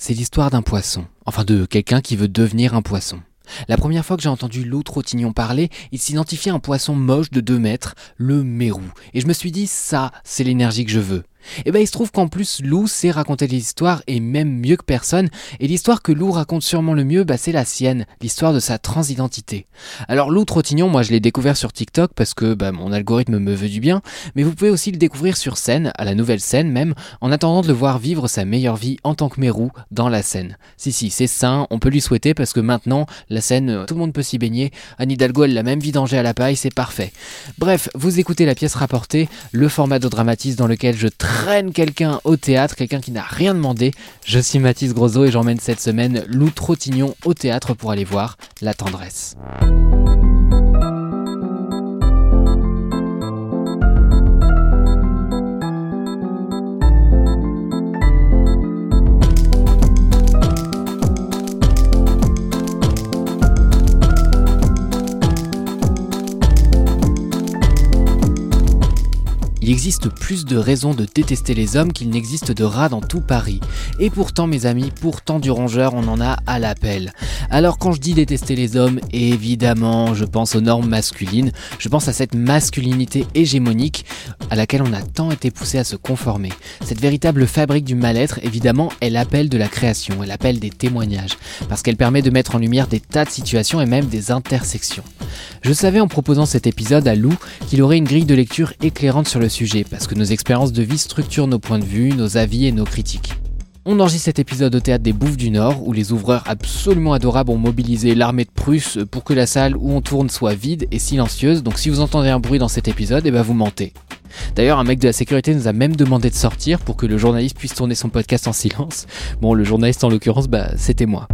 C'est l'histoire d'un poisson, enfin de quelqu'un qui veut devenir un poisson. La première fois que j'ai entendu Lou Trottignon parler, il s'identifiait un poisson moche de 2 mètres, le mérou. Et je me suis dit, ça, c'est l'énergie que je veux. Et eh ben il se trouve qu'en plus Lou sait raconter l'histoire et même mieux que personne. Et l'histoire que Lou raconte sûrement le mieux, bah, c'est la sienne, l'histoire de sa transidentité. Alors Lou Trottignon, moi je l'ai découvert sur TikTok parce que bah, mon algorithme me veut du bien, mais vous pouvez aussi le découvrir sur scène, à la nouvelle scène même, en attendant de le voir vivre sa meilleure vie en tant que mérou dans la scène. Si si, c'est sain, on peut lui souhaiter parce que maintenant la scène, euh, tout le monde peut s'y baigner. Anne Hidalgo, elle l'a même vidangé à la paille, c'est parfait. Bref, vous écoutez la pièce rapportée, le format de dramatise dans lequel je quelqu'un au théâtre, quelqu'un qui n'a rien demandé. Je suis Mathis Grosot et j'emmène cette semaine Lou Trottignon au théâtre pour aller voir La Tendresse. Il existe plus de raisons de détester les hommes qu'il n'existe de rats dans tout Paris. Et pourtant, mes amis, pourtant du rongeur, on en a à l'appel. Alors quand je dis détester les hommes, évidemment, je pense aux normes masculines, je pense à cette masculinité hégémonique à laquelle on a tant été poussé à se conformer. Cette véritable fabrique du mal-être, évidemment, elle appelle de la création, elle appelle des témoignages, parce qu'elle permet de mettre en lumière des tas de situations et même des intersections. Je savais en proposant cet épisode à Lou qu'il aurait une grille de lecture éclairante sur le sujet, parce que nos expériences de vie structurent nos points de vue, nos avis et nos critiques. On enregistre cet épisode au théâtre des Bouffes du Nord, où les ouvreurs absolument adorables ont mobilisé l'armée de Prusse pour que la salle où on tourne soit vide et silencieuse, donc si vous entendez un bruit dans cet épisode, eh ben vous mentez. D'ailleurs, un mec de la sécurité nous a même demandé de sortir pour que le journaliste puisse tourner son podcast en silence. Bon, le journaliste en l'occurrence, bah, c'était moi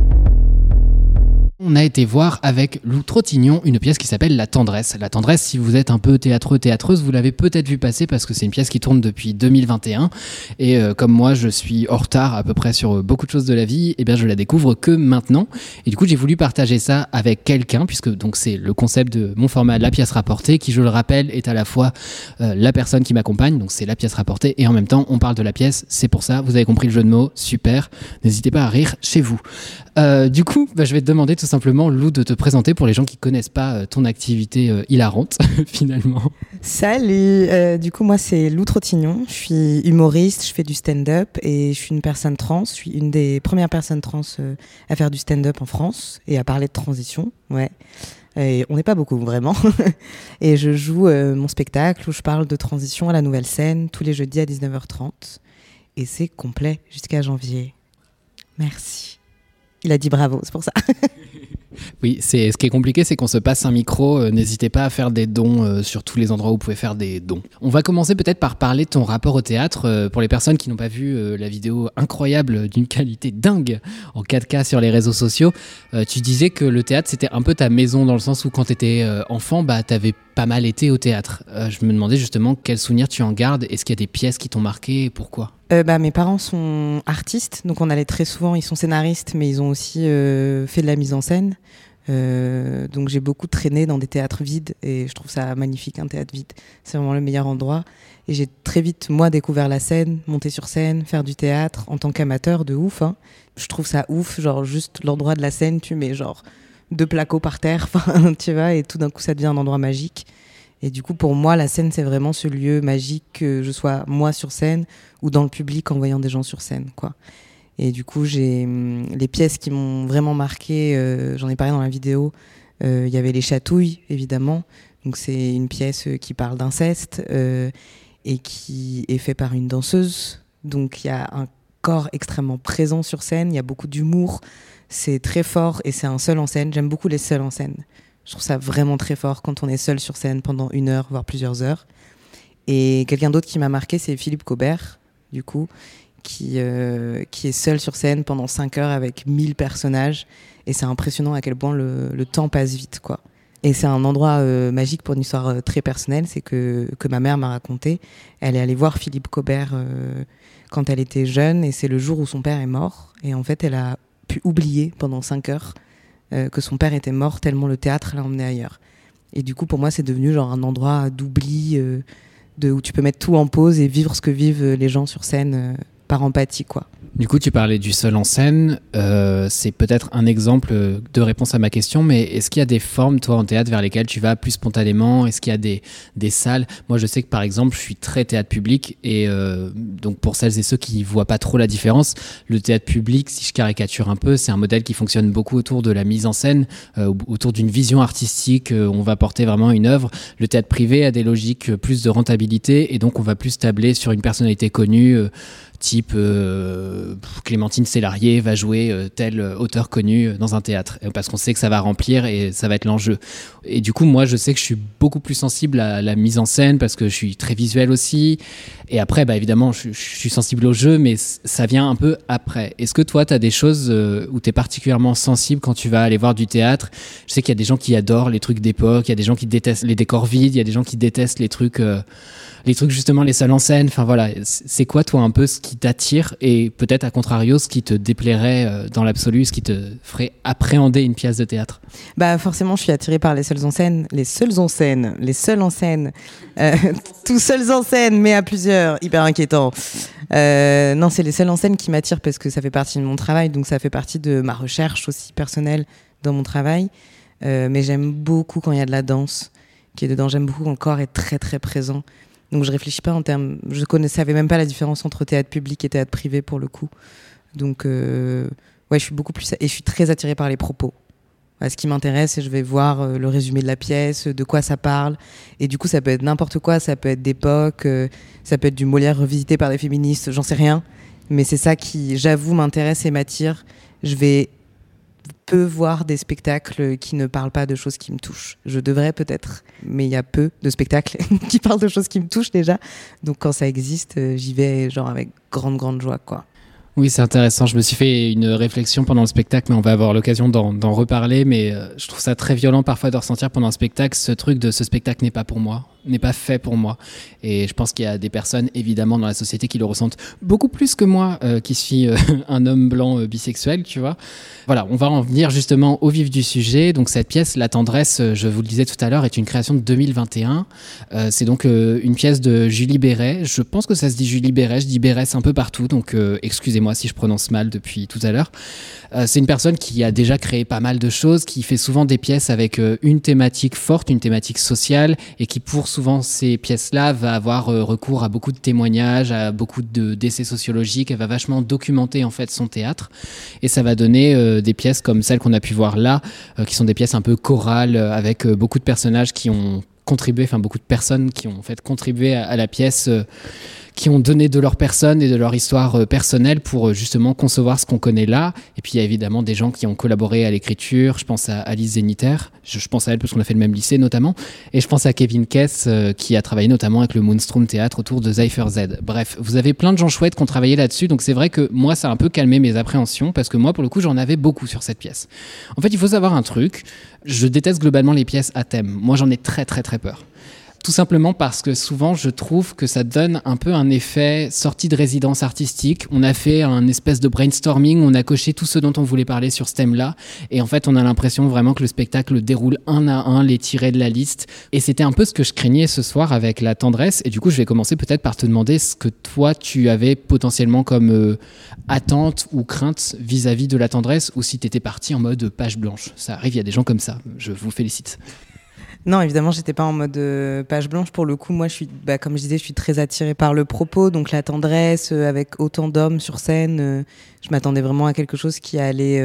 on a été voir avec Lou Trottignon une pièce qui s'appelle La Tendresse. La Tendresse, si vous êtes un peu théâtreux, théâtreuse, vous l'avez peut-être vu passer parce que c'est une pièce qui tourne depuis 2021. Et euh, comme moi, je suis en retard à peu près sur beaucoup de choses de la vie, et eh bien je la découvre que maintenant. Et du coup, j'ai voulu partager ça avec quelqu'un, puisque donc c'est le concept de mon format La pièce rapportée, qui, je le rappelle, est à la fois euh, la personne qui m'accompagne, donc c'est la pièce rapportée, et en même temps, on parle de la pièce. C'est pour ça, vous avez compris le jeu de mots, super. N'hésitez pas à rire chez vous. Euh, du coup, bah, je vais te demander tout simplement, Lou, de te présenter pour les gens qui connaissent pas euh, ton activité euh, hilarante, finalement. Salut, du coup, moi, c'est Lou Trottignon. Je suis humoriste, je fais du stand-up et je suis une personne trans. Je suis une des premières personnes trans à faire du stand-up en France et à parler de transition. Ouais. Et on n'est pas beaucoup, vraiment. et je joue mon spectacle où je parle de transition à la nouvelle scène tous les jeudis à 19h30. Et c'est complet jusqu'à janvier. Merci. Il a dit bravo, c'est pour ça. Oui, c'est ce qui est compliqué, c'est qu'on se passe un micro. Euh, n'hésitez pas à faire des dons euh, sur tous les endroits où vous pouvez faire des dons. On va commencer peut-être par parler de ton rapport au théâtre. Euh, pour les personnes qui n'ont pas vu la vidéo incroyable d'une qualité dingue en 4K sur les réseaux sociaux, tu disais que le théâtre c'était un peu ta maison dans le sens où quand tu étais enfant, bah t'avais pas mal été au théâtre. je me demandais justement quels souvenirs tu en gardes. Est-ce qu'il y a des pièces qui t'ont marqué et pourquoi? Bah, Mes parents sont artistes, donc on allait très souvent, ils sont scénaristes, mais ils ont aussi fait de la mise en scène. Euh, donc j'ai beaucoup traîné dans des théâtres vides et je trouve ça magnifique un théâtre vide. C'est vraiment le meilleur endroit. Et j'ai très vite moi découvert la scène, monter sur scène, faire du théâtre en tant qu'amateur de ouf. Hein. Je trouve ça ouf, genre juste l'endroit de la scène, tu mets genre deux placos par terre, tu vois, et tout d'un coup ça devient un endroit magique. Et du coup pour moi la scène c'est vraiment ce lieu magique que je sois moi sur scène ou dans le public en voyant des gens sur scène, quoi. Et du coup, j'ai hum, les pièces qui m'ont vraiment marqué. Euh, j'en ai parlé dans la vidéo. Euh, il y avait les chatouilles, évidemment. Donc c'est une pièce euh, qui parle d'inceste et qui est faite par une danseuse. Donc il y a un corps extrêmement présent sur scène. Il y a beaucoup d'humour. C'est très fort et c'est un seul en scène. J'aime beaucoup les seuls en scène. Je trouve ça vraiment très fort quand on est seul sur scène pendant une heure, voire plusieurs heures. Et quelqu'un d'autre qui m'a marqué, c'est Philippe Cobert, du coup, qui, qui est seul sur scène pendant 5 heures avec 1000 personnages. Et c'est impressionnant à quel point le, temps passe vite, quoi. Et c'est un endroit euh, magique pour une histoire euh, très personnelle, c'est que, que ma mère m'a raconté. Elle est allée voir Philippe Cobert euh, quand elle était jeune, et c'est le jour où son père est mort. Et en fait, elle a pu oublier pendant cinq heures que son père était mort, tellement le théâtre l'a emmené ailleurs. Et du coup, pour moi, c'est devenu genre un endroit d'oubli, de, où tu peux mettre tout en pause et vivre ce que vivent les gens sur scène par empathie, quoi. Du coup, tu parlais du seul en scène. Euh, c'est peut-être un exemple de réponse à ma question, mais est-ce qu'il y a des formes, toi, en théâtre, vers lesquelles tu vas plus spontanément? Est-ce qu'il y a des, des salles? Moi, je sais que, par exemple, je suis très théâtre public, et euh, donc pour celles et ceux qui ne voient pas trop la différence, le théâtre public, si je caricature un peu, c'est un modèle qui fonctionne beaucoup autour de la mise en scène, euh, autour d'une vision artistique. on va porter vraiment une œuvre. Le théâtre privé a des logiques plus de rentabilité, et donc on va plus tabler sur une personnalité connue type euh, Clémentine Célarier va jouer euh, tel auteur connu dans un théâtre, parce qu'on sait que ça va remplir et ça va être l'enjeu. Et du coup, moi, je sais que je suis beaucoup plus sensible à la mise en scène, parce que je suis très visuel aussi. Et après, bah, évidemment, je, suis sensible au jeu, mais ça vient un peu après. Est-ce que toi, tu as des choses euh, où tu es particulièrement sensible quand tu vas aller voir du théâtre? Je sais qu'il y a des gens qui adorent les trucs d'époque, il y a des gens qui détestent les décors vides, il y a des gens qui détestent les trucs les trucs justement, les salles en scène. Enfin voilà, c'est quoi toi un peu ce qui t'attire et peut-être à contrario ce qui te déplairait euh, dans l'absolu, ce qui te ferait appréhender une pièce de théâtre? Bah forcément, je suis attirée par les seules en scène, les seules en scène, les seules en scène, euh, tout seuls en scène, mais à plusieurs, hyper inquiétant. Euh, non, c'est les seules en scène qui m'attirent parce que ça fait partie de mon travail, donc ça fait partie de ma recherche aussi personnelle dans mon travail. mais j'aime beaucoup quand il y a de la danse qui est dedans. J'aime beaucoup quand le corps est très très présent. Donc je réfléchis pas en termes. Je ne savais même pas la différence entre théâtre public et théâtre privé pour le coup. Donc euh, ouais, je suis beaucoup plus et je suis très attirée par les propos. ce qui m'intéresse, c'est je vais voir euh, le résumé de la pièce, de quoi ça parle. Et du coup, ça peut être n'importe quoi. Ça peut être d'époque, euh, ça peut être du Molière revisité par des féministes. J'en sais rien. Mais c'est ça qui, j'avoue, m'intéresse et m'attire. Je vais peu voir des spectacles qui ne parlent pas de choses qui me touchent. Je devrais peut-être, mais il y a peu de spectacles qui parlent de choses qui me touchent déjà. Donc quand ça existe, euh, j'y vais genre avec grande grande joie quoi. Oui, c'est intéressant. Je me suis fait une réflexion pendant le spectacle, mais on va avoir l'occasion d'en reparler. Mais euh, je trouve ça très violent parfois de ressentir pendant un spectacle ce truc de ce spectacle n'est pas pour moi n'est pas fait pour moi. Et je pense qu'il y a des personnes, évidemment, dans la société qui le ressentent beaucoup plus que moi, euh, qui suis euh, un homme blanc euh, bisexuel, tu vois. Voilà, on va en venir justement au vif du sujet. Donc cette pièce, La tendresse, je vous le disais tout à l'heure, est une création de 2021. c'est donc une pièce de Julie Béret. Je pense que ça se dit Julie Béret, je dis Béret un peu partout, donc excusez-moi si je prononce mal depuis tout à l'heure. c'est une personne qui a déjà créé pas mal de choses, qui fait souvent des pièces avec une thématique forte, une thématique sociale, et qui pour souvent ces pièces-là va avoir euh, recours à beaucoup de témoignages, à beaucoup de d'essais sociologiques. Elle va vachement documenter en fait son théâtre et ça va donner euh, des pièces comme celles qu'on a pu voir là, euh, qui sont des pièces un peu chorales avec beaucoup de personnages qui ont contribué, enfin beaucoup de personnes qui ont fait contribué à la pièce qui ont donné de leur personne et de leur histoire euh, personnelle pour euh, justement concevoir ce qu'on connaît là. Et puis il y a évidemment des gens qui ont collaboré à l'écriture. Je pense à Alice Zeniter, je, pense à elle parce qu'on a fait le même lycée notamment. Et je pense à Kevin Kess euh, qui a travaillé notamment avec le Moonstrom Théâtre autour de Cypher Z. Bref, vous avez plein de gens chouettes qui ont travaillé là-dessus. Donc c'est vrai que moi ça a un peu calmé mes appréhensions parce que moi pour le coup j'en avais beaucoup sur cette pièce. En fait il faut savoir un truc. Je déteste globalement les pièces à thème. Moi j'en ai très très très peur. Tout simplement parce que souvent, je trouve que ça donne un peu un effet sortie de résidence artistique. On a fait un espèce de brainstorming, on a coché tout ce dont on voulait parler sur ce thème-là. Et en fait, on a l'impression vraiment que le spectacle déroule un à un les tirés de la liste. Et c'était un peu ce que je craignais ce soir avec la tendresse. Et du coup, je vais commencer peut-être par te demander ce que toi, tu avais potentiellement comme euh, attente ou crainte vis-à-vis -vis de la tendresse ou si tu étais parti en mode page blanche. Ça arrive, il y a des gens comme ça. Je vous félicite. Non, évidemment, j'étais pas en mode euh, page blanche. Pour le coup, moi, je suis, bah, comme je disais, je suis très attirée par le propos, donc la tendresse, euh, avec autant d'hommes sur scène. Euh, je m'attendais vraiment à quelque chose qui allait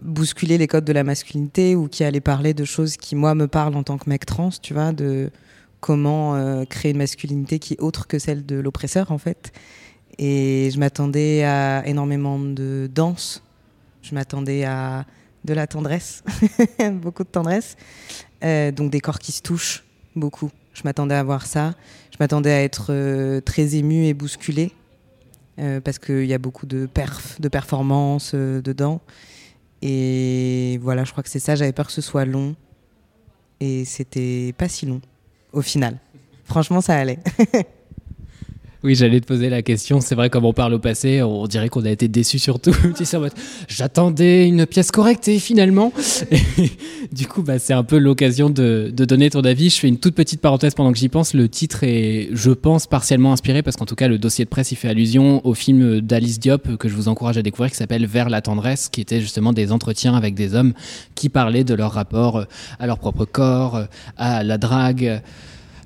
bousculer les codes de la masculinité ou qui allait parler de choses qui, moi, me parlent en tant que mec trans, tu vois, de comment créer une masculinité qui est autre que celle de l'oppresseur, en fait. Et je m'attendais à énormément de danse. Je m'attendais à de la tendresse, beaucoup de tendresse. Euh, donc des corps qui se touchent beaucoup. Je m'attendais à voir ça. Je m'attendais à être euh, très émue et bousculée euh, parce qu'il y a beaucoup de perf, de performances dedans. Et voilà, je crois que c'est ça. J'avais peur que ce soit long. Et c'était pas si long, au final. Franchement, ça allait. Oui, j'allais te poser la question. C'est vrai, comme on parle au passé, on dirait qu'on a été déçus surtout. J'attendais une pièce correcte et finalement. du coup, bah, c'est un peu l'occasion de, donner ton avis. Je fais une toute petite parenthèse pendant que j'y pense. Le titre est, je pense, partiellement inspiré parce qu'en tout cas, le dossier de presse, il fait allusion au film d'Alice Diop que je vous encourage à découvrir qui s'appelle Vers la tendresse, qui était justement des entretiens avec des hommes qui parlaient de leur rapport à leur propre corps, à la drague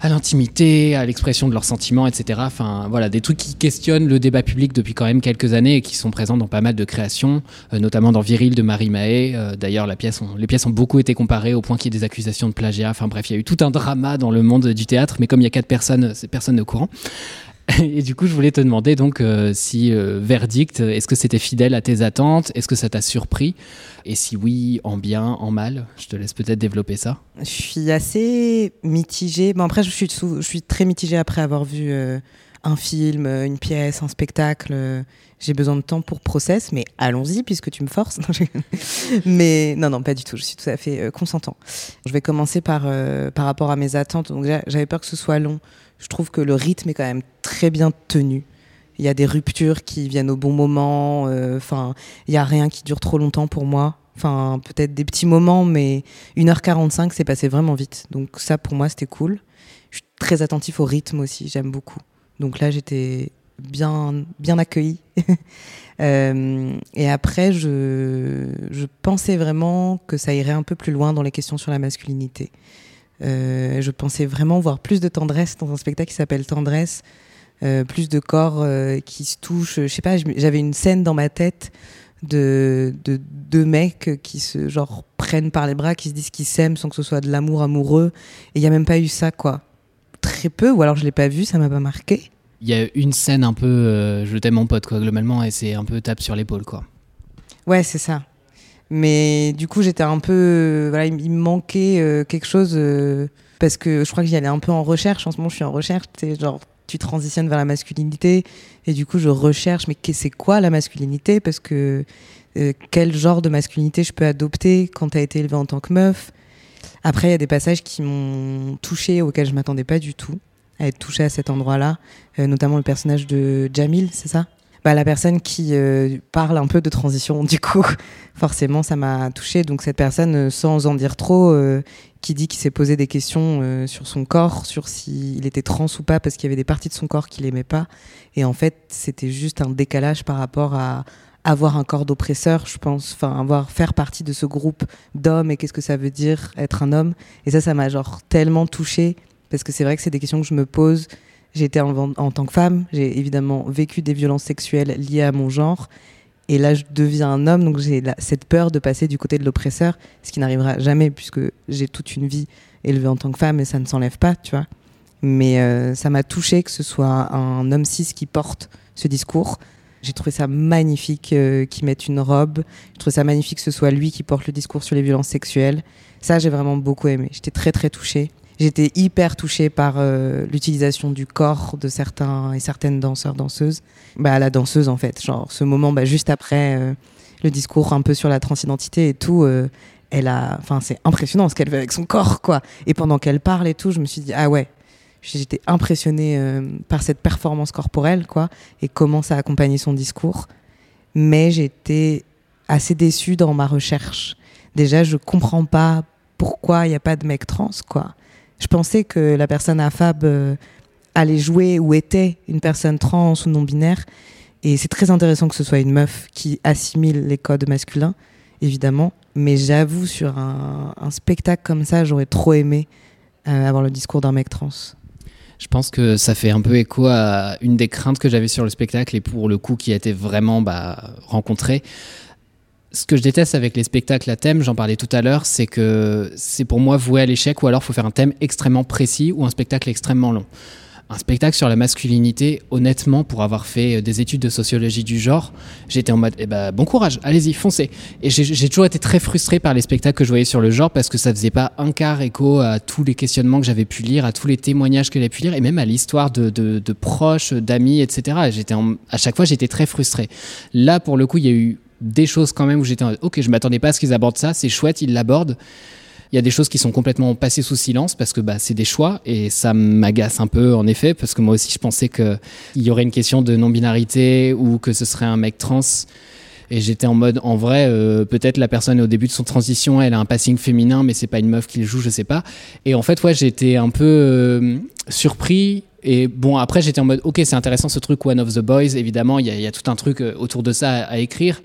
à l'intimité, à l'expression de leurs sentiments, etc. Enfin, voilà, des trucs qui questionnent le débat public depuis quand même quelques années et qui sont présents dans pas mal de créations, euh, notamment dans Viril de Marie Mahé. Euh, d'ailleurs, la pièce les pièces ont beaucoup été comparées au point qu'il y ait des accusations de plagiat. Enfin bref, il y a eu tout un drama dans le monde du théâtre, mais comme il y a quatre personnes, c'est personne au courant. Et du coup, je voulais te demander donc euh, si euh, verdict, est-ce que c'était fidèle à tes attentes? Est-ce que ça t'a surpris? Et si oui, en bien, en mal? Je te laisse peut-être développer ça. Je suis assez mitigée. Bon, après, je suis, très mitigée après avoir vu euh, un film, une pièce, un spectacle. J'ai besoin de temps pour process, mais allons-y puisque tu me forces. mais non, non, pas du tout. Je suis tout à fait consentant. Je vais commencer par, par rapport à mes attentes. Donc, j'avais peur que ce soit long. Je trouve que le rythme est quand même très bien tenu. Il y a des ruptures qui viennent au bon moment. Euh, enfin, il y a rien qui dure trop longtemps pour moi. Enfin, peut-être des petits moments, mais 1h45, c'est passé vraiment vite. Donc ça, pour moi, c'était cool. Je suis très attentif au rythme aussi, j'aime beaucoup. Donc là, j'étais bien, bien accueillie. Euh, et après, je pensais vraiment que ça irait un peu plus loin dans les questions sur la masculinité. Euh, je pensais vraiment voir plus de tendresse dans un spectacle qui s'appelle Tendresse, euh, plus de corps euh, qui se touchent. Je sais pas, j'avais une scène dans ma tête de, deux mecs qui se genre prennent par les bras, qui se disent qu'ils s'aiment sans que ce soit de l'amour amoureux. Et il n'y a même pas eu ça, quoi. Très peu, ou alors je l'ai pas vu, ça m'a pas marqué. Il y a une scène un peu, je t'aime mon pote, quoi, globalement, et c'est un peu tape sur l'épaule, quoi. Ouais, c'est ça. Mais du coup, j'étais un peu. Voilà, il, me manquait euh, quelque chose euh, parce que je crois que j'y allais un peu en recherche. En ce moment, je suis en recherche. Genre, tu transitionnes vers la masculinité et du coup, je recherche, mais c'est quoi la masculinité? Parce que euh, quel genre de masculinité je peux adopter quand tu as été élevée en tant que meuf? Après, il y a des passages qui m'ont touchée, auxquels je m'attendais pas du tout à être touchée à cet endroit-là, notamment le personnage de Jamil, c'est ça? Bah, la personne qui euh, parle un peu de transition. Du coup, forcément, ça m'a touchée. Donc cette personne, euh, sans en dire trop, euh, qui dit qu'il s'est posé des questions sur son corps, sur s'il était trans ou pas, parce qu'il y avait des parties de son corps qu'il aimait pas. Et en fait, c'était juste un décalage par rapport à avoir un corps d'oppresseur, je pense, enfin avoir faire partie de ce groupe d'hommes et qu'est-ce que ça veut dire être un homme. Et ça, ça m'a genre tellement touchée parce que c'est vrai que c'est des questions que je me pose j'ai été en, tant que femme, j'ai évidemment vécu des violences sexuelles liées à mon genre. Et là, je deviens un homme, donc j'ai cette peur de passer du côté de l'oppresseur, ce qui n'arrivera jamais puisque j'ai toute une vie élevée en tant que femme et ça ne s'enlève pas, tu vois. Mais euh, ça m'a touché que ce soit un homme cis qui porte ce discours. J'ai trouvé ça magnifique euh, qu'il mette une robe. J'ai trouvé ça magnifique que ce soit lui qui porte le discours sur les violences sexuelles. Ça, j'ai vraiment beaucoup aimé. J'étais très très touchée. J'étais hyper touchée par euh, l'utilisation du corps de certains et certaines danseurs, danseuses. Bah, la danseuse, en fait. Genre, ce moment, bah, juste après euh, le discours un peu sur la transidentité et tout, euh, elle a. Enfin, c'est impressionnant ce qu'elle fait avec son corps, quoi. Et pendant qu'elle parle et tout, je me suis dit, ah ouais. J'étais impressionnée par cette performance corporelle, quoi, et comment ça accompagnait son discours. Mais j'étais assez déçue dans ma recherche. Déjà, je comprends pas pourquoi il n'y a pas de mec trans, quoi je pensais que la personne affable euh, allait jouer ou était une personne trans ou non binaire. Et c'est très intéressant que ce soit une meuf qui assimile les codes masculins, évidemment. Mais j'avoue, sur un, spectacle comme ça, j'aurais trop aimé euh, avoir le discours d'un mec trans. Je pense que ça fait un peu écho à une des craintes que j'avais sur le spectacle et pour le coup qui a été vraiment bah, rencontrée ce que je déteste avec les spectacles à thème, j'en parlais tout à l'heure, c'est que c'est pour moi voué à l'échec ou alors faut faire un thème extrêmement précis ou un spectacle extrêmement long. un spectacle sur la masculinité, honnêtement, pour avoir fait des études de sociologie du genre, j'étais en mode, eh ben, bon courage, allez-y, foncez. Et j'ai toujours été très frustré par les spectacles que je voyais sur le genre parce que ça faisait pas un quart écho à tous les questionnements que j'avais pu lire, à tous les témoignages que j'avais pu lire, et même à l'histoire de, de, proches, d'amis, etc. J'étais à chaque fois, j'étais très frustré. Là, pour le coup, il y a eu des choses quand même où j'étais, ok, je m'attendais pas à ce qu'ils abordent ça, c'est chouette, ils l'abordent. Il y a des choses qui sont complètement passées sous silence parce que bah, c'est des choix et ça m'agace un peu en effet parce que moi aussi je pensais qu'il y aurait une question de non-binarité ou que ce serait un mec trans. Et j'étais en mode, en vrai, euh, peut-être la personne au début de son transition, elle a un passing féminin, mais c'est pas une meuf qui le joue, je sais pas. Et en fait, ouais, j'étais un peu euh, surpris. Et bon, après, j'étais en mode, ok, c'est intéressant ce truc One of the Boys. Évidemment, il y, a tout un truc euh, autour de ça à, écrire.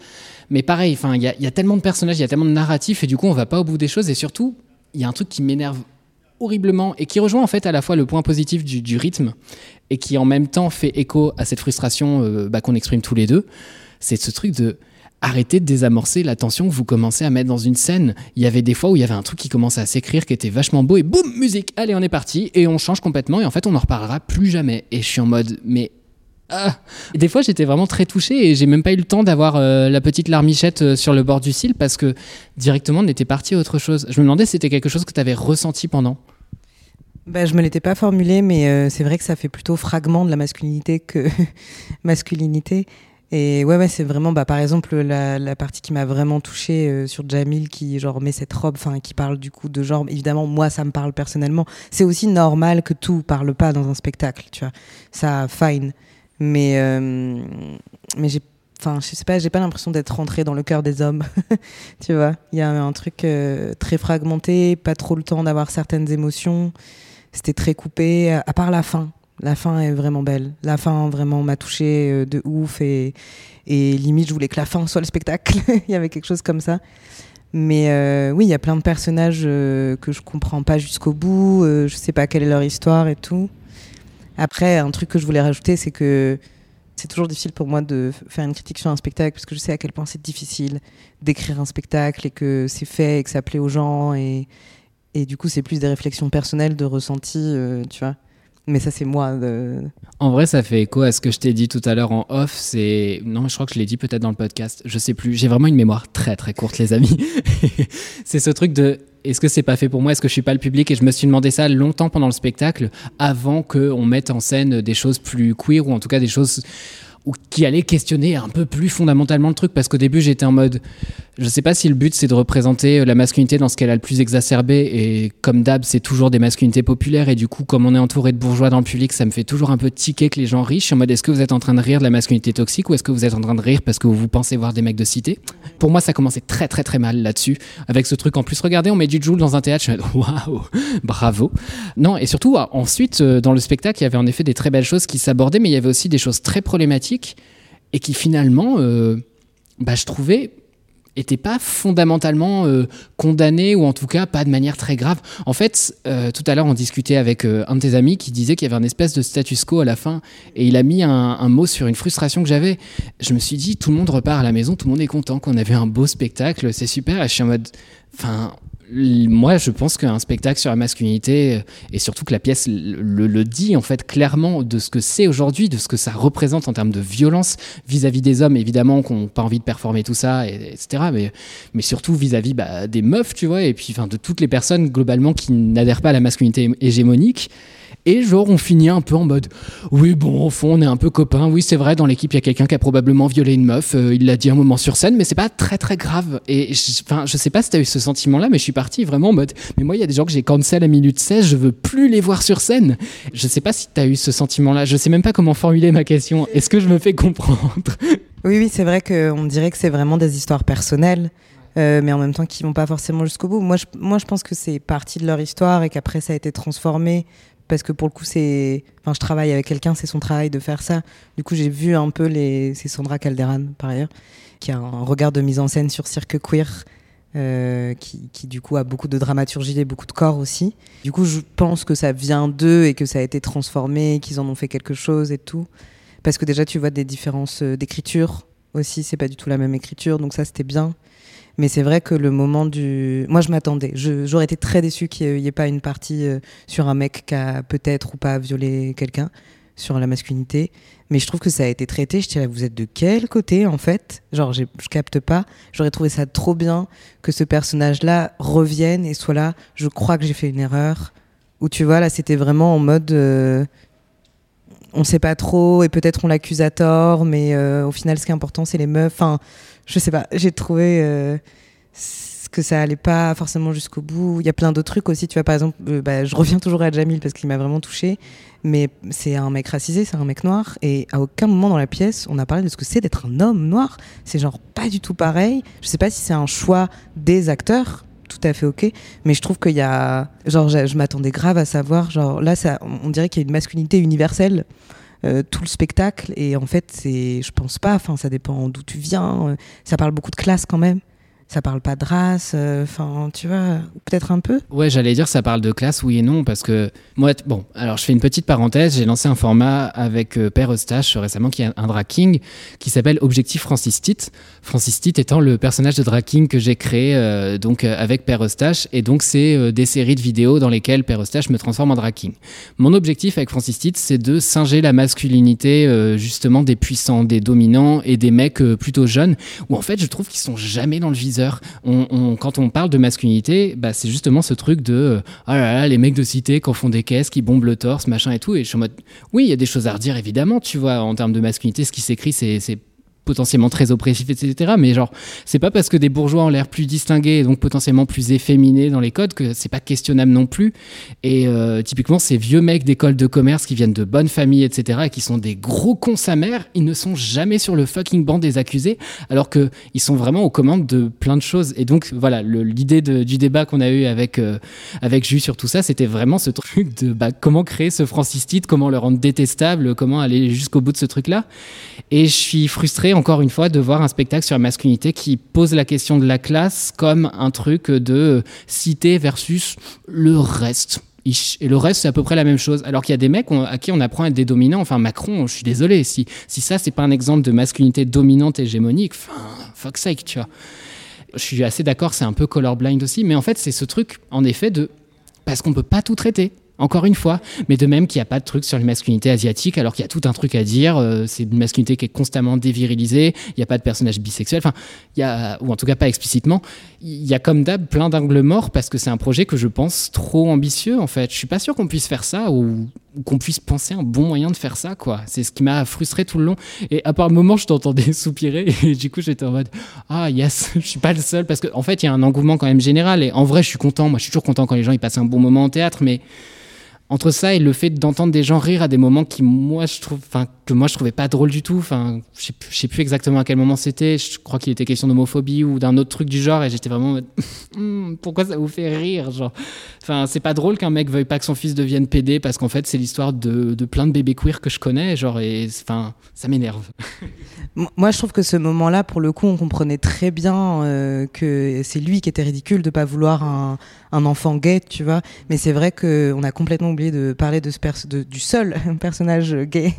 Mais pareil, il y, y, a tellement de personnages, il y a tellement de narratifs, et du coup, on va pas au bout des choses. Et surtout, il y a un truc qui m'énerve horriblement et qui rejoint en fait à la fois le point positif du, du rythme et qui en même temps fait écho à cette frustration euh, bah, qu'on exprime tous les deux. C'est ce truc de arrêter de désamorcer la tension que vous commencez à mettre dans une scène. Il y avait des fois où il y avait un truc qui commençait à s'écrire qui était vachement beau et boum, musique, allez, on est parti et on change complètement et en fait on n'en reparlera plus jamais. Et je suis en mode, mais ah. Des fois, j'étais vraiment très touché et j'ai même pas eu le temps d'avoir euh, la petite larmichette euh, sur le bord du cil parce que directement, on était parti à autre chose. Je me demandais si c'était quelque chose que tu avais ressenti pendant. Bah, je me l'étais pas formulé, mais euh, c'est vrai que ça fait plutôt fragment de la masculinité que masculinité. Et ouais, ouais c'est vraiment, bah, par exemple, la, partie qui m'a vraiment touchée sur Jamil, qui genre met cette robe, enfin, qui parle du coup de genre. Évidemment, moi, ça me parle personnellement. C'est aussi normal que tout parle pas dans un spectacle, tu vois. Ça, fine. Mais, euh, mais j'ai, enfin, je sais pas, j'ai pas l'impression d'être rentrée dans le cœur des hommes. tu vois, il y a un truc euh, très fragmenté, pas trop le temps d'avoir certaines émotions. C'était très coupé, à, part la fin. La fin est vraiment belle. La fin vraiment m'a touchée euh, de ouf et, limite je voulais que la fin soit le spectacle. il y avait quelque chose comme ça. Mais euh, oui, il y a plein de personnages euh, que je comprends pas jusqu'au bout. Euh, je sais pas quelle est leur histoire et tout. Après, un truc que je voulais rajouter, c'est que c'est toujours difficile pour moi de faire une critique sur un spectacle parce que je sais à quel point c'est difficile d'écrire un spectacle et que c'est fait et que ça plaît aux gens et, et du coup c'est plus des réflexions personnelles de ressenti, euh, tu vois. Mais ça c'est moi. En vrai, ça fait écho à ce que je t'ai dit tout à l'heure en off. C'est non, je crois que je l'ai dit peut-être dans le podcast. Je sais plus. J'ai vraiment une mémoire très très courte, les amis. c'est ce truc de est-ce que c'est pas fait pour moi? Est-ce que je suis pas le public? Et je me suis demandé ça longtemps pendant le spectacle, avant qu'on mette en scène des choses plus queer ou en tout cas des choses ou qui allait questionner un peu plus fondamentalement le truc parce qu'au début j'étais en mode je sais pas si le but c'est de représenter la masculinité dans ce qu'elle a le plus exacerbé et comme d'hab c'est toujours des masculinités populaires et du coup comme on est entouré de bourgeois dans le public ça me fait toujours un peu tiquer que les gens riches en mode est-ce que vous êtes en train de rire de la masculinité toxique ou est-ce que vous êtes en train de rire parce que vous pensez voir des mecs de cité? Pour moi ça commençait très très très mal là-dessus avec ce truc. En plus regardez on met du Joule dans un théâtre je waouh bravo. Non et surtout ensuite dans le spectacle il y avait en effet des très belles choses qui s'abordaient mais il y avait aussi des choses très problématiques et qui finalement, euh, bah, je trouvais, n'était pas fondamentalement euh, condamné ou en tout cas pas de manière très grave. En fait, euh, tout à l'heure on discutait avec un de tes amis qui disait qu'il y avait un espèce de status quo à la fin et il a mis un, un mot sur une frustration que j'avais. Je me suis dit tout le monde repart à la maison, tout le monde est content qu'on avait un beau spectacle, c'est super. Et je suis en mode, enfin moi, je pense qu'un spectacle sur la masculinité, euh, et surtout que la pièce le, dit en fait clairement de ce que c'est aujourd'hui, de ce que ça représente en termes de violence vis-à-vis des hommes, évidemment, qu'on n'a pas envie de performer tout ça, et, etc. Mais, mais surtout vis-à-vis bah, des meufs, tu vois, et puis enfin, de toutes les personnes globalement qui n'adhèrent pas à la masculinité hégémonique. Et genre, on finit un peu en mode Oui, bon, au fond, on est un peu copains. Oui, c'est vrai, dans l'équipe, il y a quelqu'un qui a probablement violé une meuf. Euh, il l'a dit un moment sur scène, mais c'est pas très très grave. Et enfin, je, sais pas si t'as eu ce sentiment-là, mais je suis parti vraiment en mode Mais moi, il y a des gens que j'ai cancel à minute 16, je veux plus les voir sur scène. Je sais pas si t'as eu ce sentiment-là. Je sais même pas comment formuler ma question. Est-ce que je me fais comprendre? Oui, oui, c'est vrai qu'on dirait que c'est vraiment des histoires personnelles. Euh, mais en même temps qui vont pas forcément jusqu'au bout. Moi moi, je pense que c'est partie de leur histoire et qu'après ça a été transformé parce que pour le coup c'est enfin je travaille avec quelqu'un c'est son travail de faire ça. Du coup j'ai vu un peu les c'est Sandra Calderan par ailleurs qui a un regard de mise en scène sur cirque queer euh, qui, qui, du coup a beaucoup de dramaturgie et beaucoup de corps aussi. Du coup je pense que ça vient d'eux et que ça a été transformé qu'ils en ont fait quelque chose et tout. Parce que déjà tu vois des différences euh, d'écriture aussi c'est pas du tout la même écriture donc ça c'était bien Mais c'est vrai que le moment du. Moi, je m'attendais. J'aurais été très déçue qu'il n'y ait pas une partie euh, sur un mec qui a peut-être ou pas violé quelqu'un, sur la masculinité. Mais je trouve que ça a été traité. Je dirais, vous êtes de quel côté, en fait? Genre, je capte pas. J'aurais trouvé ça trop bien que ce personnage-là revienne et soit là. Je crois que j'ai fait une erreur. Ou tu vois, là, c'était vraiment en mode. Euh, on sait pas trop et peut-être on l'accuse à tort, mais euh, au final, ce qui est important, c'est les meufs. Enfin, je sais pas. J'ai trouvé euh, que ça allait pas forcément jusqu'au bout. Il y a plein d'autres trucs aussi. Tu vois, par exemple, bah, je reviens toujours à Jamil parce qu'il m'a vraiment touché. Mais c'est un mec racisé, c'est un mec noir. Et à aucun moment dans la pièce, on a parlé de ce que c'est d'être un homme noir. C'est genre pas du tout pareil. Je sais pas si c'est un choix des acteurs tout à fait ok. Mais je trouve qu'il y a. Genre, je, m'attendais grave à savoir. Genre, là, ça, on dirait qu'il y a une masculinité universelle. Euh, tout le spectacle. Et en fait c'est je pense pas enfin ça dépend d'où tu viens. Euh, ça parle beaucoup de classe quand même ça parle pas de race, euh, enfin, tu vois, peut-être un peu. Ouais, j'allais dire ça parle de classe, oui et non, parce que moi, bon, alors je fais une petite parenthèse, j'ai lancé un format avec euh, Père Eustache récemment, qui est un drag king, qui s'appelle Objectif Francis Titt. Francis Titt étant le personnage de drag king que j'ai créé euh, donc avec Père Eustache, et donc c'est des séries de vidéos dans lesquelles Père Eustache me transforme en drag king. Mon objectif avec Francis Titt, c'est de singer la masculinité justement des puissants, des dominants et des mecs plutôt jeunes, où en fait je trouve qu'ils sont jamais dans le quand on parle de masculinité, bah, c'est justement ce truc de euh, oh les mecs de cité qui font des caisses, qui bombent le torse, machin et tout. Et je suis en mode, oui, il y a des choses à redire évidemment, tu vois, en termes de masculinité, ce qui s'écrit, c'est potentiellement très oppressif, etc. Mais genre, c'est pas parce que des bourgeois ont l'air plus distingués et donc potentiellement plus efféminés dans les codes que c'est pas questionnable non plus. Et euh, typiquement, ces vieux mecs d'école de commerce qui viennent de bonnes familles, etc., et qui sont des gros cons sa mère, ils ne sont jamais sur le fucking banc des accusés, alors que ils sont vraiment aux commandes de plein de choses. Et donc, voilà, l'idée du débat qu'on a eu avec, euh, avec Jus sur tout ça, c'était vraiment ce truc de bah, comment créer ce francistite, comment le rendre détestable, comment aller jusqu'au bout de ce truc-là. Et je suis frustré encore une fois de voir un spectacle sur la masculinité qui pose la question de la classe comme un truc de cité versus le reste. Et le reste, c'est à peu près la même chose. Alors qu'il y a des mecs à qui on apprend à être des dominants. Enfin, Macron, je suis désolé. Si, si ça, c'est pas un exemple de masculinité dominante hégémonique, enfin, fuck sake, tu vois. Je suis assez d'accord, c'est un peu colorblind aussi. Mais en fait, c'est ce truc, en effet, de. Parce qu'on peut pas tout traiter encore une fois. Mais de même qu'il n'y a pas de truc sur les masculinités asiatiques, alors qu'il y a tout un truc à dire. Euh, c'est une masculinité qui est constamment dévirilisée. Il n'y a pas de personnage bisexuel. Enfin, il y a, ou en tout cas pas explicitement. Il y a comme d'hab plein d'angles morts parce que c'est un projet que je pense trop ambitieux, en fait. Je suis pas sûr qu'on puisse faire ça ou, qu'on puisse penser un bon moyen de faire ça, quoi. C'est ce qui m'a frustré tout le long. Et à part un moment, je t'entendais soupirer et du coup, j'étais en mode, ah, yes, je suis pas le seul parce qu'en en fait, il y a un engouement quand même général et en vrai, je suis content. Moi, je suis toujours content quand les gens ils passent un bon moment en théâtre, mais entre ça et le fait d'entendre des gens rire à des moments qui moi je trouve enfin que moi je trouvais pas drôle du tout. Enfin je sais, sais plus exactement à quel moment c'était. Je crois qu'il était question d'homophobie ou d'un autre truc du genre et j'étais vraiment hmm, pourquoi ça vous fait rire genre? Enfin c'est pas drôle qu'un mec veuille pas que son fils devienne PD parce qu'en fait c'est l'histoire de, de, plein de bébés queer que je connais genre et enfin ça m'énerve. Moi je trouve que ce moment là pour le coup on comprenait très bien euh, que c'est lui qui était ridicule de pas vouloir un, un enfant gay tu vois. Mais c'est vrai que on a complètement oublié de parler de ce du seul personnage gay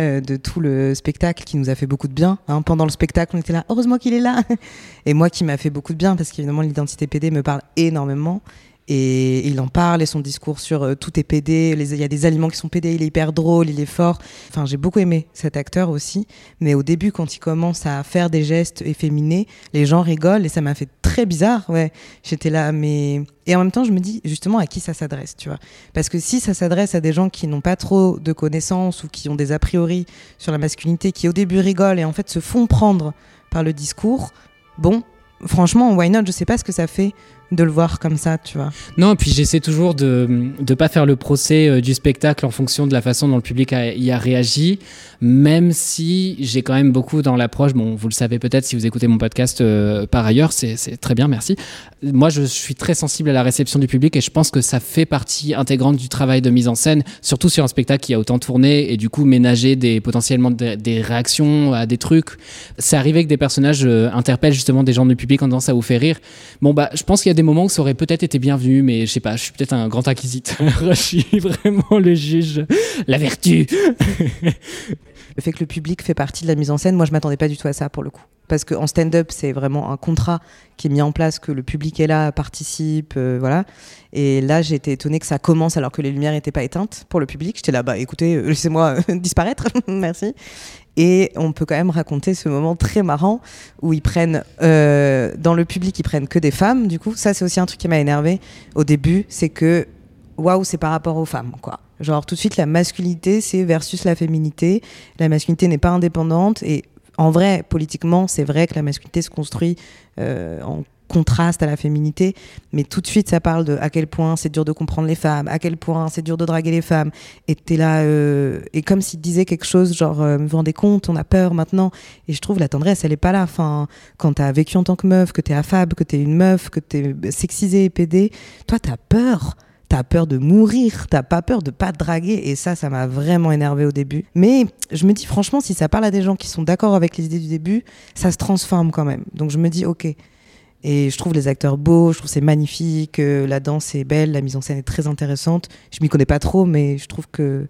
euh, de tout le spectacle qui nous a fait beaucoup de bien. Hein. Pendant le spectacle, on était là, heureusement qu'il est là. Et moi qui m'a fait beaucoup de bien parce qu'évidemment l'identité PD me parle énormément. Et il en parle et son discours sur euh, tout est PD, il y a des aliments qui sont PD, il est hyper drôle, il est fort. Enfin, j'ai beaucoup aimé cet acteur aussi. Mais au début, quand il commence à faire des gestes efféminés, les gens rigolent et ça m'a fait très bizarre. Ouais, j'étais là, mais et en même temps, je me dis justement à qui ça s'adresse, tu vois. Parce que si ça s'adresse à des gens qui n'ont pas trop de connaissances ou qui ont des a priori sur la masculinité, qui au début rigolent et en fait se font prendre par le discours, bon, franchement, why not? Je sais pas ce que ça fait de le voir comme ça, tu vois. Non, puis j'essaie toujours de ne pas faire le procès euh, du spectacle en fonction de la façon dont le public y a réagi, même si j'ai quand même beaucoup dans l'approche, bon, vous le savez peut-être si vous écoutez mon podcast euh, par ailleurs, c'est très bien, merci. Moi, je suis très sensible à la réception du public et je pense que ça fait partie intégrante du travail de mise en scène, surtout sur un spectacle qui a autant tourné et du coup ménager des, potentiellement des, réactions à des trucs. C'est arrivé que des personnages euh, interpellent justement des gens du public en disant ça vous fait rire. Bon, bah, je pense qu'il y a des moments où ça aurait peut-être été bienvenu, mais je sais pas, je suis peut-être un grand inquisiteur, je suis vraiment le juge, la vertu. le fait que le public fait partie de la mise en scène, moi je m'attendais pas du tout à ça pour le coup. Parce qu'en stand-up, c'est vraiment un contrat qui est mis en place, que le public est là, participe, euh, voilà. Et là, été étonnée que ça commence alors que les lumières n'étaient pas éteintes pour le public. J'étais là, bah écoutez, euh, laissez-moi disparaître, merci. Et on peut quand même raconter ce moment très marrant où ils prennent, euh, dans le public, ils prennent que des femmes. Du coup, ça, c'est aussi un truc qui m'a énervé au début, c'est que, waouh, c'est par rapport aux femmes, quoi. Genre, tout de suite, la masculinité, c'est versus la féminité. La masculinité n'est pas indépendante. Et en vrai, politiquement, c'est vrai que la masculinité se construit euh, en contraste à la féminité, mais tout de suite ça parle de à quel point c'est dur de comprendre les femmes, à quel point c'est dur de draguer les femmes, et t'es là, euh, et comme s'il disait quelque chose genre, euh, vous rendez compte, on a peur maintenant, et je trouve la tendresse, elle est pas là, enfin, quand t'as vécu en tant que meuf, que t'es affable, que t'es une meuf, que t'es sexisée et pédée, toi t'as peur, t'as peur de mourir, t'as pas peur de pas te draguer, et ça, ça m'a vraiment énervé au début. Mais je me dis franchement, si ça parle à des gens qui sont d'accord avec les idées du début, ça se transforme quand même. Donc je me dis, ok, et je trouve les acteurs beaux, je trouve c'est magnifique, euh, la danse est belle, la mise en scène est très intéressante. Je m'y connais pas trop, mais je trouve que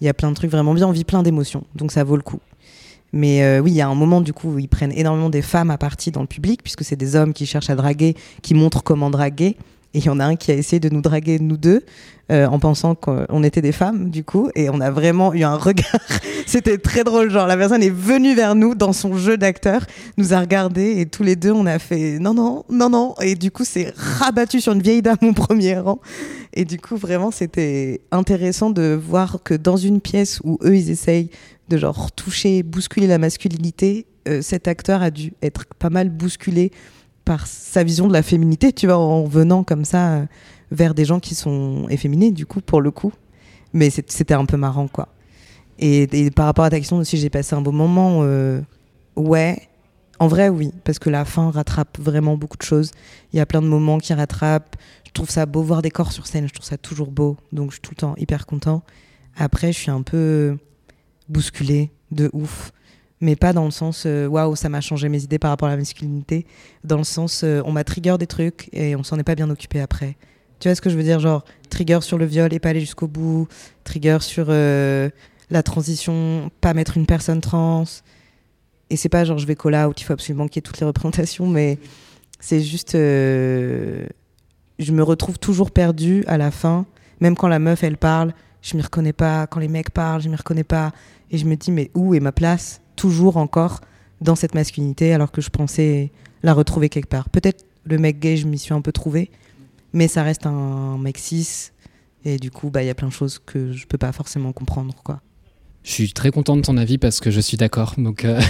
il y a plein de trucs vraiment bien, on vit plein d'émotions, donc ça vaut le coup. Mais euh, oui, il y a un moment du coup où ils prennent énormément des femmes à partie dans le public, puisque c'est des hommes qui cherchent à draguer, qui montrent comment draguer. Et il y en a un qui a essayé de nous draguer, nous deux, euh, en pensant qu'on était des femmes, du coup. Et on a vraiment eu un regard. C'était très drôle. Genre, la personne est venue vers nous dans son jeu d'acteur, nous a regardé et tous les deux, on a fait non, non, non, non. Et du coup, c'est rabattu sur une vieille dame au premier rang. Et du coup, vraiment, c'était intéressant de voir que dans une pièce où eux, ils essayent de genre toucher, bousculer la masculinité, euh, cet acteur a dû être pas mal bousculé par sa vision de la féminité, tu vois, en venant comme ça euh, vers des gens qui sont efféminés, du coup, pour le coup. Mais c'était un peu marrant, quoi. Et, par rapport à ta question si j'ai passé un beau moment, euh, ouais. En vrai, oui, parce que la fin rattrape vraiment beaucoup de choses. Il y a plein de moments qui rattrapent. Je trouve ça beau voir des corps sur scène, je trouve ça toujours beau. Donc je suis tout le temps hyper content. Après, je suis un peu bousculée de ouf mais pas dans le sens euh, waouh, ça m'a changé mes idées par rapport à la masculinité, dans le sens euh, on m'a trigger des trucs et on s'en est pas bien occupé après. Tu vois ce que je veux dire? Genre, trigger sur le viol et pas aller jusqu'au bout, trigger sur euh, la transition, pas mettre une personne trans. Et c'est pas genre je vais call out, il faut absolument qu'il y ait toutes les représentations, mais c'est juste. je me retrouve toujours perdue à la fin, même quand la meuf elle parle, je m'y reconnais pas. Quand les mecs parlent, je m'y reconnais pas. Et je me dis, mais où est ma place? Toujours encore dans cette masculinité alors que je pensais la retrouver quelque part. Peut-être le mec gay, je m'y suis un peu trouvé, mais ça reste un mec cis et du coup, bah il y a plein de choses que je peux pas forcément comprendre quoi. Je suis très content de ton avis parce que je suis d'accord. Donc, euh,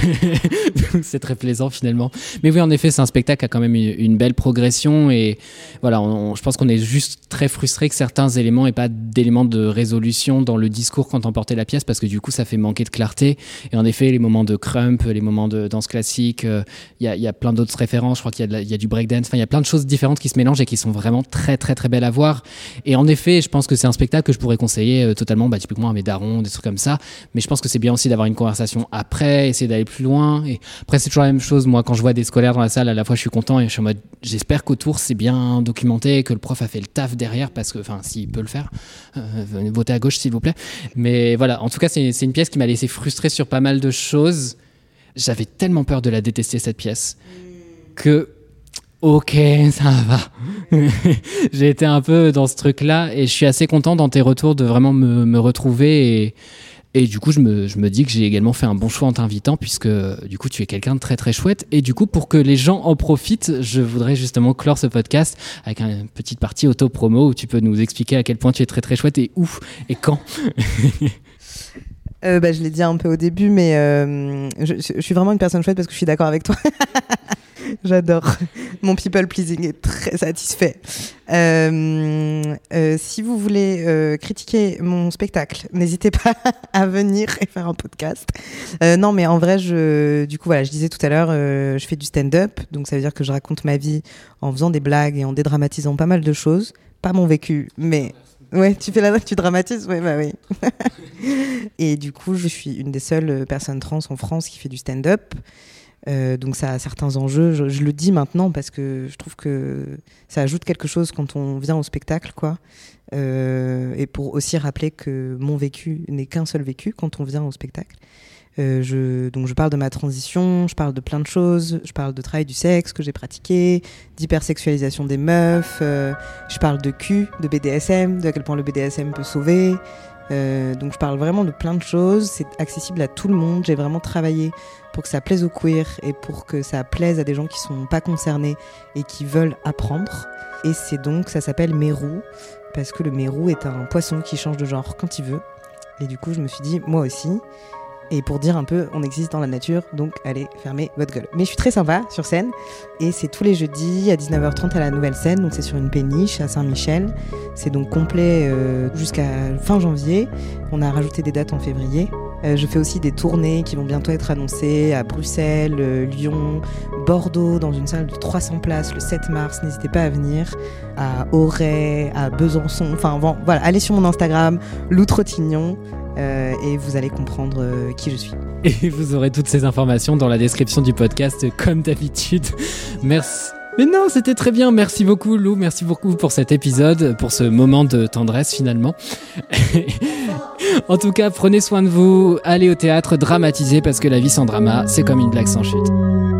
c'est très plaisant finalement. Mais oui, en effet, c'est un spectacle qui a quand même une belle progression. Et voilà, je pense qu'on est juste très frustré que certains éléments n'aient pas d'éléments de résolution dans le discours quand on portait la pièce parce que du coup, ça fait manquer de clarté. Et en effet, les moments de crump, les moments de danse classique, euh, il y, a plein d'autres références. Je crois qu'il y, y, a du breakdance. Enfin, il y a plein de choses différentes qui se mélangent et qui sont vraiment très, très, très belles à voir. Et en effet, je pense que c'est un spectacle que je pourrais conseiller euh, totalement, bah, typiquement à mes darons, des trucs comme ça mais je pense que c'est bien aussi d'avoir une conversation après, essayer d'aller plus loin. Et après, c'est toujours la même chose. Moi, quand je vois des scolaires dans la salle, à la fois, je suis content et je suis en mode, j'espère qu'autour, c'est bien documenté, que le prof a fait le taf derrière, parce que, enfin, s'il peut le faire, euh, à gauche, s'il vous plaît. Mais voilà, en tout cas, c'est une pièce qui m'a laissé frustré sur pas mal de choses. J'avais tellement peur de la détester, cette pièce, que ok, ça va. j'ai été un peu dans ce truc-là et je suis assez content dans tes retours de vraiment me, me retrouver et, et du coup, je me, je me dis que j'ai également fait un bon choix en t'invitant, puisque du coup, tu es quelqu'un de très très chouette. Et du coup, pour que les gens en profitent, je voudrais justement clore ce podcast avec une petite partie auto-promo où tu peux nous expliquer à quel point tu es très très chouette et où et quand. Euh, bah, je l'ai dit un peu au début, mais euh, je, suis vraiment une personne chouette parce que je suis d'accord avec toi. J'adore. Mon people pleasing est très satisfait. Euh, euh, si vous voulez euh, critiquer mon spectacle, n'hésitez pas à venir et faire un podcast. non, mais en vrai, je, du coup, voilà, je disais tout à l'heure, je fais du stand-up, donc ça veut dire que je raconte ma vie en faisant des blagues et en dédramatisant pas mal de choses. Pas mon vécu, mais Ouais, tu fais la tu dramatises, ouais, bah oui. et du coup, je suis une des seules personnes trans en France qui fait du stand-up. Euh, donc ça a certains enjeux. Je, le dis maintenant parce que je trouve que ça ajoute quelque chose quand on vient au spectacle, quoi. Euh, et pour aussi rappeler que mon vécu n'est qu'un seul vécu quand on vient au spectacle. Euh, je, donc je parle de ma transition, je parle de plein de choses, je parle de travail du sexe que j'ai pratiqué, d'hypersexualisation des meufs, je parle de cul, de BDSM, de à quel point le BDSM peut sauver, euh, donc je parle vraiment de plein de choses, c'est accessible à tout le monde. J'ai vraiment travaillé pour que ça plaise aux queer et pour que ça plaise à des gens qui sont pas concernés et qui veulent apprendre. Et c'est donc, ça s'appelle Mérou, parce que le Mérou est un poisson qui change de genre quand il veut. Et du coup, je me suis dit, moi aussi, et pour dire un peu on existe dans la nature, donc allez fermer votre gueule. Mais je suis très sympa sur scène et c'est tous les jeudis à 19h30 à la nouvelle scène, donc c'est sur une péniche à Saint-Michel. C'est donc complet euh, jusqu'à fin janvier. On a rajouté des dates en février. Euh, je fais aussi des tournées qui vont bientôt être annoncées à Bruxelles, euh, Lyon, Bordeaux, dans une salle de 300 places le 7 mars. N'hésitez pas à venir. À Auray, à Besançon. Enfin, voilà, allez sur mon Instagram, Lou Trottignon. Euh, et vous allez comprendre euh, qui je suis. Et vous aurez toutes ces informations dans la description du podcast comme d'habitude. Merci. Mais non, c'était très bien. Merci beaucoup, Lou. Merci beaucoup pour cet épisode, pour ce moment de tendresse finalement. en tout cas, prenez soin de vous, allez au théâtre, dramatisez parce que la vie sans drama, c'est comme une blague sans chute.